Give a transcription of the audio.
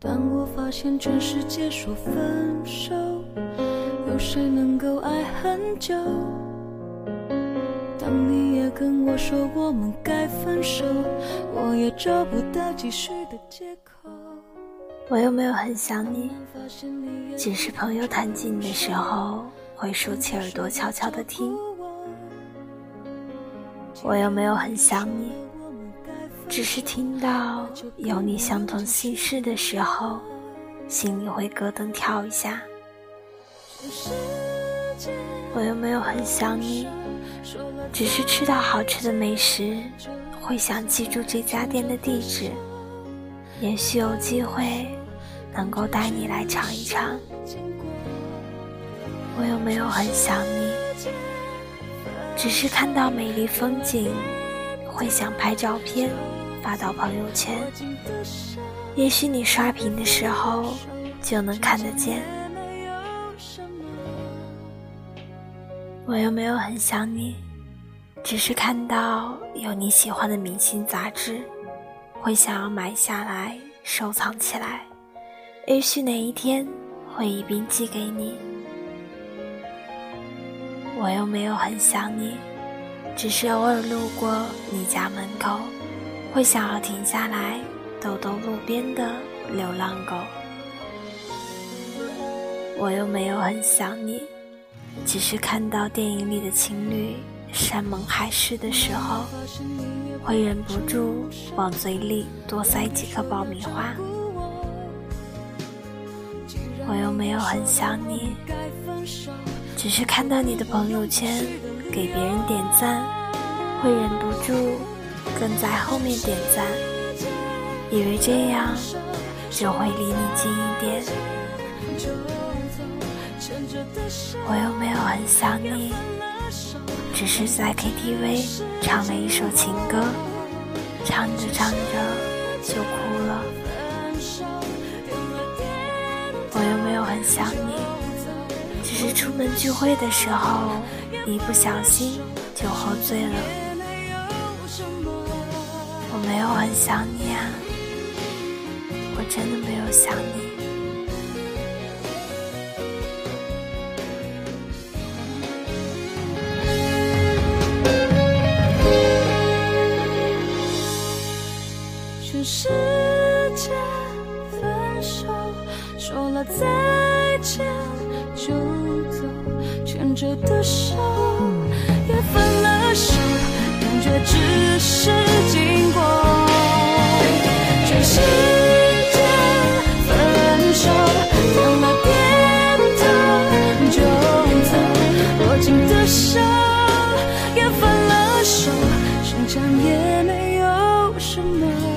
当我发现全世界说分手，有谁能够爱很久？当你也跟我说我们该分手，我也找不到继续的借口。我又没有很想你？只是朋友谈起你的时候，会竖起耳朵悄悄的听。我有没有很想你？只是听到有你相同心事的时候，心里会咯噔跳一下。我有没有很想你？只是吃到好吃的美食，会想记住这家店的地址。也许有机会能够带你来尝一尝。我有没有很想你？只是看到美丽风景，会想拍照片发到朋友圈。也许你刷屏的时候就能看得见。我又没有很想你？只是看到有你喜欢的明星杂志，会想要买下来收藏起来。也许哪一天会一并寄给你。我又没有很想你，只是偶尔路过你家门口，会想要停下来逗逗路边的流浪狗。我又没有很想你，只是看到电影里的情侣。山盟海誓的时候，会忍不住往嘴里多塞几颗爆米花。我又没有很想你，只是看到你的朋友圈给别人点赞，会忍不住跟在后面点赞，以为这样就会离你近一点。我又没有很想你。只是在 KTV 唱了一首情歌，唱着唱着就哭了。我又没有很想你，只是出门聚会的时候，一不小心就喝醉了。我没有很想你啊，我真的没有想你。世界分手，说了再见就，着的手也分了手，感觉只是经过。全世界分手，点了点头就走，握紧的手也分了手，剩下也没有什么。